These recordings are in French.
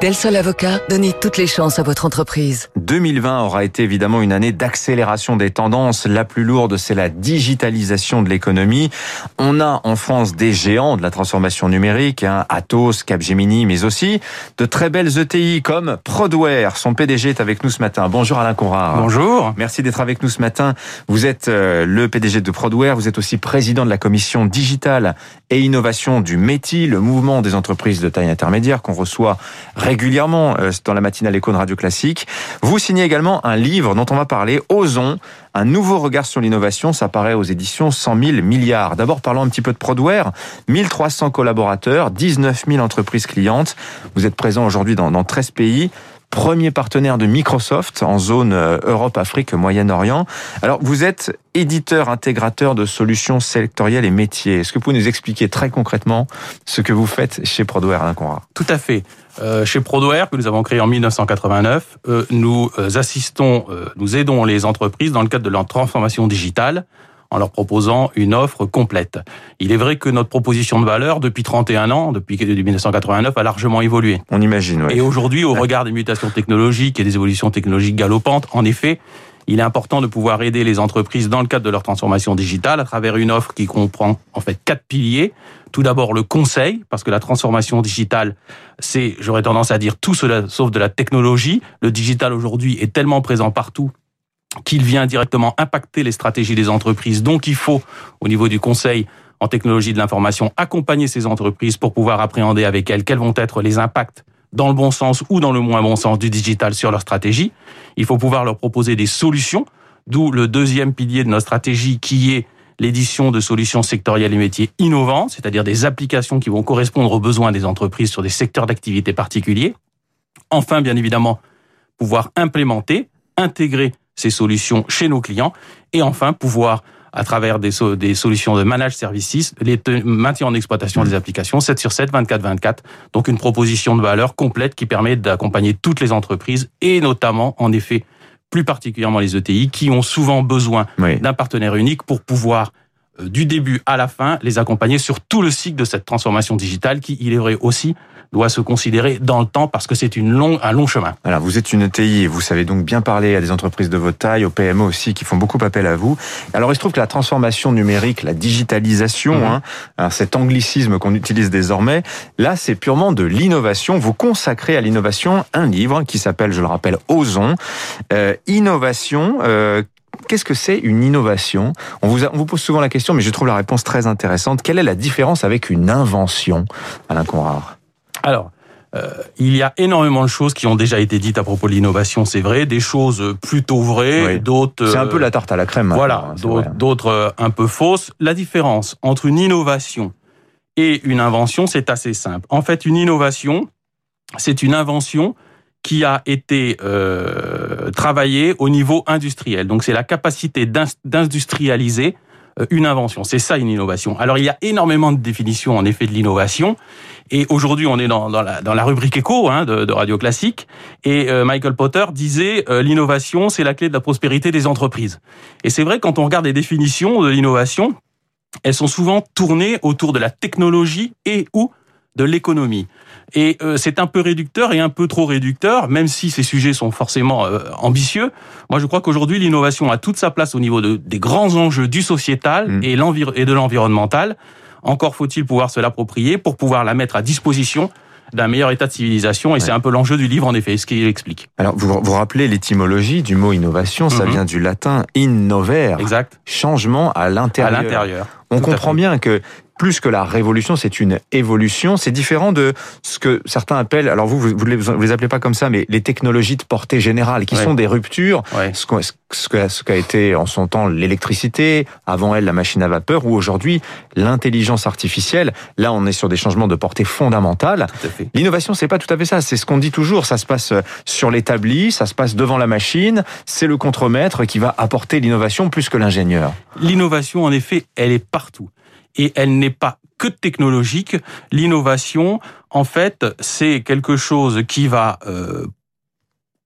Del Sol Avocat, donnez toutes les chances à votre entreprise. 2020 aura été évidemment une année d'accélération des tendances. La plus lourde, c'est la digitalisation de l'économie. On a en France des géants de la transformation numérique, hein, Atos, Capgemini, mais aussi de très belles ETI comme Prodware. Son PDG est avec nous ce matin. Bonjour Alain Conrard. Bonjour. Merci d'être avec nous ce matin. Vous êtes euh, le PDG de Prodware, vous êtes aussi président de la commission digitale et innovation du METI, le mouvement des entreprises de taille intermédiaire qu'on reçoit régulièrement euh, dans la matinale éco de Radio Classique. Vous signez également un livre dont on va parler, Osons, un nouveau regard sur l'innovation. Ça paraît aux éditions 100 000 milliards. D'abord, parlons un petit peu de Prodware. 1300 collaborateurs, 19 000 entreprises clientes. Vous êtes présent aujourd'hui dans, dans 13 pays premier partenaire de Microsoft en zone euh, Europe, Afrique, Moyen-Orient. Alors, vous êtes éditeur intégrateur de solutions sectorielles et métiers. Est-ce que vous pouvez nous expliquer très concrètement ce que vous faites chez Prodware, Alain Conrad? Tout à fait. Euh, chez Prodware, que nous avons créé en 1989, euh, nous euh, assistons, euh, nous aidons les entreprises dans le cadre de leur transformation digitale en leur proposant une offre complète. Il est vrai que notre proposition de valeur, depuis 31 ans, depuis 1989, a largement évolué. On imagine, oui. Et aujourd'hui, au regard des mutations technologiques et des évolutions technologiques galopantes, en effet, il est important de pouvoir aider les entreprises dans le cadre de leur transformation digitale à travers une offre qui comprend en fait quatre piliers. Tout d'abord le conseil, parce que la transformation digitale, c'est, j'aurais tendance à dire, tout cela sauf de la technologie. Le digital aujourd'hui est tellement présent partout qu'il vient directement impacter les stratégies des entreprises. Donc il faut, au niveau du conseil en technologie de l'information, accompagner ces entreprises pour pouvoir appréhender avec elles quels vont être les impacts dans le bon sens ou dans le moins bon sens du digital sur leur stratégie. Il faut pouvoir leur proposer des solutions, d'où le deuxième pilier de notre stratégie qui est l'édition de solutions sectorielles et métiers innovants, c'est-à-dire des applications qui vont correspondre aux besoins des entreprises sur des secteurs d'activité particuliers. Enfin, bien évidemment, pouvoir implémenter, intégrer ces solutions chez nos clients et enfin pouvoir à travers des, so des solutions de managed services, les maintien en exploitation des applications 7 sur 7, 24 24. Donc une proposition de valeur complète qui permet d'accompagner toutes les entreprises et notamment en effet plus particulièrement les ETI qui ont souvent besoin oui. d'un partenaire unique pour pouvoir euh, du début à la fin les accompagner sur tout le cycle de cette transformation digitale qui il est vrai aussi doit se considérer dans le temps parce que c'est une long, un long chemin. Alors, vous êtes une ETI et vous savez donc bien parler à des entreprises de votre taille, aux PME aussi, qui font beaucoup appel à vous. Alors, il se trouve que la transformation numérique, la digitalisation, mmh. hein, alors cet anglicisme qu'on utilise désormais, là, c'est purement de l'innovation. Vous consacrez à l'innovation un livre qui s'appelle, je le rappelle, Osons. Euh, innovation, euh, Qu'est-ce que c'est une innovation? On vous, a, on vous pose souvent la question, mais je trouve la réponse très intéressante. Quelle est la différence avec une invention, Alain Conrard? Alors, euh, il y a énormément de choses qui ont déjà été dites à propos de l'innovation, c'est vrai, des choses plutôt vraies, oui. d'autres... C'est un peu la tarte à la crème. Voilà, d'autres euh, un peu fausses. La différence entre une innovation et une invention, c'est assez simple. En fait, une innovation, c'est une invention qui a été euh, travaillée au niveau industriel. Donc, c'est la capacité d'industrialiser une invention. C'est ça une innovation. Alors il y a énormément de définitions en effet de l'innovation. Et aujourd'hui on est dans, la, rubrique éco hein, de, de, Radio Classique. Et euh, Michael Potter disait euh, l'innovation c'est la clé de la prospérité des entreprises. Et c'est vrai quand on regarde les définitions de l'innovation, elles sont souvent tournées autour de la technologie et ou de l'économie. Et euh, c'est un peu réducteur et un peu trop réducteur, même si ces sujets sont forcément euh, ambitieux. Moi, je crois qu'aujourd'hui, l'innovation a toute sa place au niveau de, des grands enjeux du sociétal mmh. et, et de l'environnemental. Encore faut-il pouvoir se l'approprier pour pouvoir la mettre à disposition d'un meilleur état de civilisation et ouais. c'est un peu l'enjeu du livre en effet, ce qu'il explique. Alors vous vous rappelez l'étymologie du mot innovation, ça mm -hmm. vient du latin innover, exact. changement à l'intérieur. À l'intérieur. On Tout comprend bien que plus que la révolution, c'est une évolution. C'est différent de ce que certains appellent, alors vous, vous les, vous les appelez pas comme ça, mais les technologies de portée générale, qui ouais. sont des ruptures. Ouais. Ce qu'a ce, ce qu été en son temps l'électricité, avant elle la machine à vapeur, ou aujourd'hui l'intelligence artificielle. Là, on est sur des changements de portée fondamentale. L'innovation, c'est pas tout à fait ça. C'est ce qu'on dit toujours. Ça se passe sur l'établi, ça se passe devant la machine. C'est le contremaître qui va apporter l'innovation plus que l'ingénieur. L'innovation, en effet, elle est et elle n'est pas que technologique. L'innovation, en fait, c'est quelque chose qui va euh,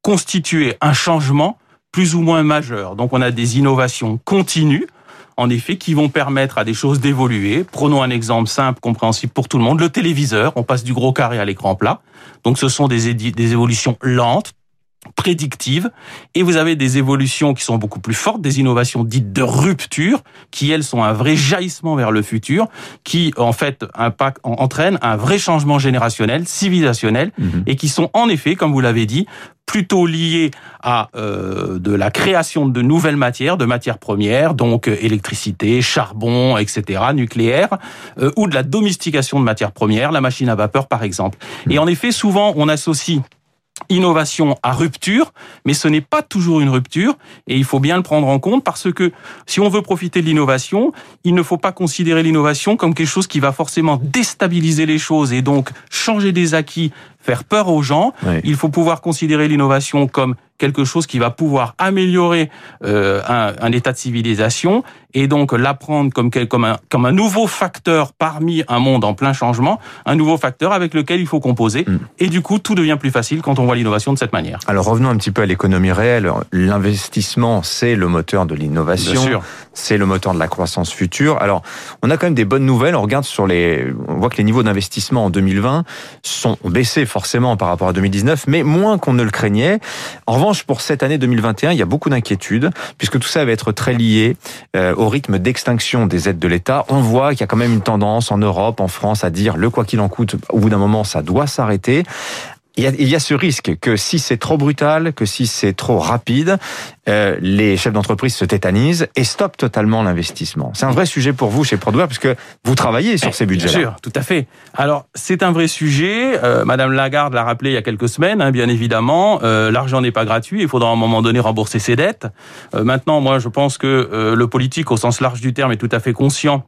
constituer un changement plus ou moins majeur. Donc on a des innovations continues en effet, qui vont permettre à des choses d'évoluer. Prenons un exemple simple, compréhensible pour tout le monde. Le téléviseur, on passe du gros carré à l'écran plat. Donc ce sont des évolutions lentes, prédictives et vous avez des évolutions qui sont beaucoup plus fortes, des innovations dites de rupture qui elles sont un vrai jaillissement vers le futur qui en fait impact, entraînent un vrai changement générationnel, civilisationnel mhm. et qui sont en effet comme vous l'avez dit plutôt liés à euh, de la création de nouvelles matières, de matières premières, donc euh, électricité, charbon, etc., nucléaire, euh, ou de la domestication de matières premières, la machine à vapeur par exemple. Et en effet, souvent on associe innovation à rupture, mais ce n'est pas toujours une rupture et il faut bien le prendre en compte parce que si on veut profiter de l'innovation, il ne faut pas considérer l'innovation comme quelque chose qui va forcément déstabiliser les choses et donc changer des acquis faire peur aux gens. Il faut pouvoir considérer l'innovation comme quelque chose qui va pouvoir améliorer euh, un, un, état de civilisation et donc l'apprendre comme, comme, un, comme un nouveau facteur parmi un monde en plein changement, un nouveau facteur avec lequel il faut composer. Mm. Et du coup, tout devient plus facile quand on voit l'innovation de cette manière. Alors revenons un petit peu à l'économie réelle. L'investissement, c'est le moteur de l'innovation, c'est le moteur de la croissance future. Alors, on a quand même des bonnes nouvelles. On regarde sur les, on voit que les niveaux d'investissement en 2020 sont baissés forcément par rapport à 2019, mais moins qu'on ne le craignait. En revanche, pour cette année 2021, il y a beaucoup d'inquiétudes, puisque tout ça va être très lié euh, au rythme d'extinction des aides de l'État. On voit qu'il y a quand même une tendance en Europe, en France, à dire le quoi qu'il en coûte, au bout d'un moment, ça doit s'arrêter il y, a, ce risque que si c'est trop brutal, que si c'est trop rapide, euh, les chefs d'entreprise se tétanisent et stoppent totalement l'investissement. C'est un vrai sujet pour vous chez Prodware puisque vous travaillez sur ces budgets. Bien sûr, tout à fait. Alors c'est un vrai sujet. Euh, Madame Lagarde l'a rappelé il y a quelques semaines, hein, bien évidemment. Euh, L'argent n'est pas gratuit. Il faudra à un moment donné rembourser ses dettes. Euh, maintenant, moi, je pense que euh, le politique, au sens large du terme, est tout à fait conscient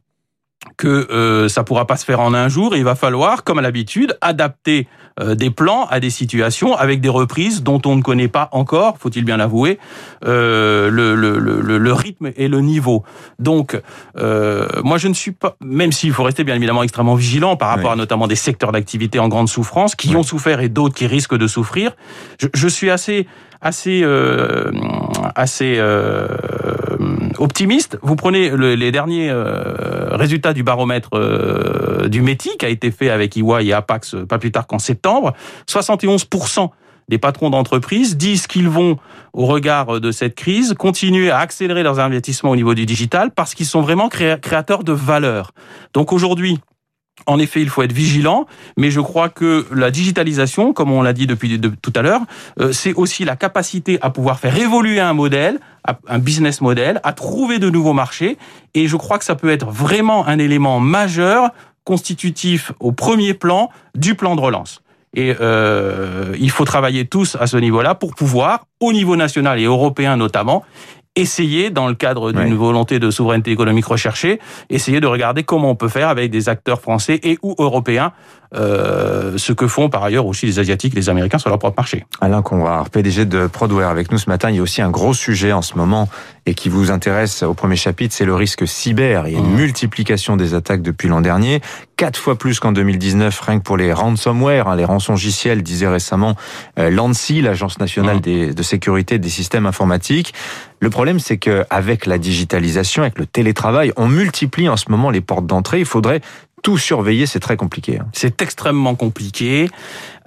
que euh, ça pourra pas se faire en un jour. Et il va falloir, comme à l'habitude, adapter euh, des plans à des situations avec des reprises dont on ne connaît pas encore, faut-il bien l'avouer, euh, le, le, le, le, rythme et le niveau. Donc, euh, moi, je ne suis pas, même s'il faut rester bien évidemment extrêmement vigilant par rapport à notamment des secteurs d'activité en grande souffrance, qui ont souffert et d'autres qui risquent de souffrir, je, je suis assez assez euh, assez euh, optimiste. Vous prenez les derniers euh, résultats du baromètre euh, du METI qui a été fait avec EY et Apax pas plus tard qu'en septembre. 71% des patrons d'entreprise disent qu'ils vont, au regard de cette crise, continuer à accélérer leurs investissements au niveau du digital parce qu'ils sont vraiment créateurs de valeur. Donc aujourd'hui, en effet, il faut être vigilant, mais je crois que la digitalisation, comme on l'a dit depuis tout à l'heure, euh, c'est aussi la capacité à pouvoir faire évoluer un modèle, un business model, à trouver de nouveaux marchés. Et je crois que ça peut être vraiment un élément majeur, constitutif au premier plan du plan de relance. Et euh, il faut travailler tous à ce niveau-là pour pouvoir, au niveau national et européen notamment, essayer, dans le cadre d'une volonté de souveraineté économique recherchée, essayer de regarder comment on peut faire avec des acteurs français et ou européens euh, ce que font par ailleurs aussi les Asiatiques et les Américains sur leur propre marché. Alain Conrard, PDG de Prodware avec nous ce matin. Il y a aussi un gros sujet en ce moment et qui vous intéresse au premier chapitre, c'est le risque cyber. Il y a une mmh. multiplication des attaques depuis l'an dernier, quatre fois plus qu'en 2019, rien que pour les ransomware, hein, les rançongiciels, disait récemment euh, l'ANSI, l'Agence nationale mmh. de sécurité des systèmes informatiques. Le problème, c'est que avec la digitalisation, avec le télétravail, on multiplie en ce moment les portes d'entrée. Il faudrait tout surveiller, c'est très compliqué. Hein. C'est extrêmement compliqué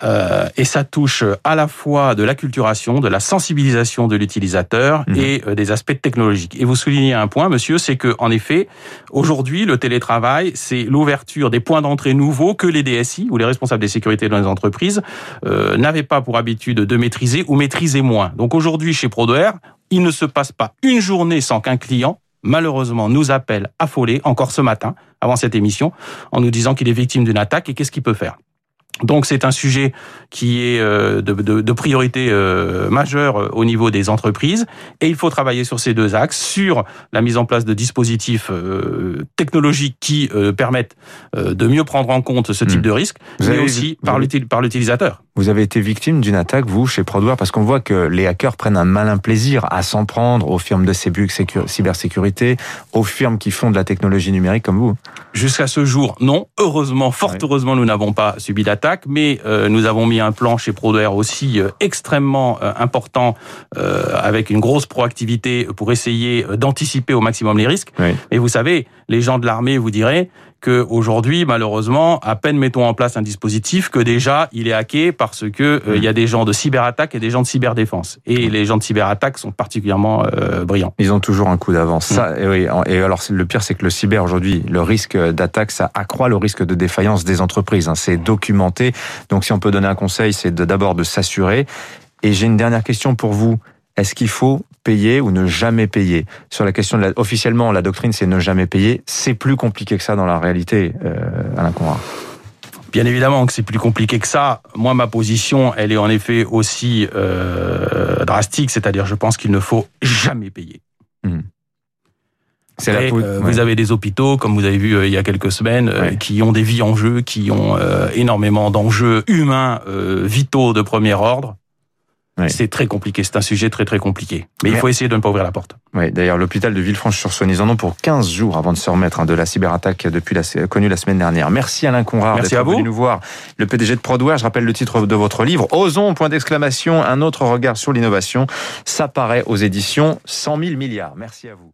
euh, et ça touche à la fois de l'acculturation, de la sensibilisation de l'utilisateur mhm. et euh, des aspects technologiques. Et vous soulignez un point, monsieur, c'est que en effet, aujourd'hui, le télétravail, c'est l'ouverture des points d'entrée nouveaux que les DSI ou les responsables des sécurités dans les entreprises euh, n'avaient pas pour habitude de maîtriser ou maîtriser moins. Donc aujourd'hui, chez Prodware, il ne se passe pas une journée sans qu'un client malheureusement, nous appelle affolé, encore ce matin, avant cette émission, en nous disant qu'il est victime d'une attaque et qu'est-ce qu'il peut faire. Donc c'est un sujet qui est euh, de, de, de priorité euh, majeure euh, au niveau des entreprises et il faut travailler sur ces deux axes, sur la mise en place de dispositifs technologiques qui permettent de mieux prendre en compte ce type hmm. de risque, mais aussi par l'utilisateur. Vous avez été victime d'une attaque, vous, chez Prodware, parce qu'on voit que les hackers prennent un malin plaisir à s'en prendre aux firmes de cybersécurité, aux firmes qui font de la technologie numérique comme vous. Jusqu'à ce jour, non. Heureusement, fort heureusement, nous n'avons pas subi d'attaque, mais euh, nous avons mis un plan chez Prodware aussi euh, extrêmement euh, important, avec une grosse proactivité pour essayer d'anticiper au maximum les risques. Oui. Et vous savez, les gens de l'armée vous diraient, que aujourd'hui, malheureusement, à peine mettons en place un dispositif que déjà il est hacké parce que euh, il y a des gens de cyberattaque et des gens de cyberdéfense. Et les gens de cyberattaque sont particulièrement euh, brillants. Ils ont toujours un coup d'avance. Ça, et, oui, et alors le pire, c'est que le cyber aujourd'hui, le risque d'attaque, ça accroît le risque de défaillance des entreprises. Hein. C'est documenté. Donc, si on peut donner un conseil, c'est d'abord de s'assurer. Et j'ai une dernière question pour vous. Est-ce qu'il faut payer ou ne jamais payer? Sur la question de la, officiellement, la doctrine, c'est ne jamais payer. C'est plus compliqué que ça dans la réalité, euh, Alain Conrad. Bien évidemment que c'est plus compliqué que ça. Moi, ma position, elle est en effet aussi euh, drastique, c'est-à-dire je pense qu'il ne faut jamais payer. Mmh. la euh, Vous avez des hôpitaux, comme vous avez vu euh, il y a quelques semaines, qui ont des vies en jeu, qui ont énormément d'enjeux humains vitaux de premier ordre. C'est très compliqué, c'est un sujet très très compliqué. Mais il faut essayer de ne pas ouvrir la porte. Oui, d'ailleurs, l'hôpital de Villefranche-sur-Saône, ils en ont pour 15 jours avant de se remettre hein, de la cyberattaque depuis la, connue la semaine dernière. Merci Alain Conrad d'être venu nous voir. Le PDG de Prodware, je rappelle le titre de votre livre, Osons, point d'exclamation, un autre regard sur l'innovation. Ça paraît aux éditions 100 000 milliards. Merci à vous.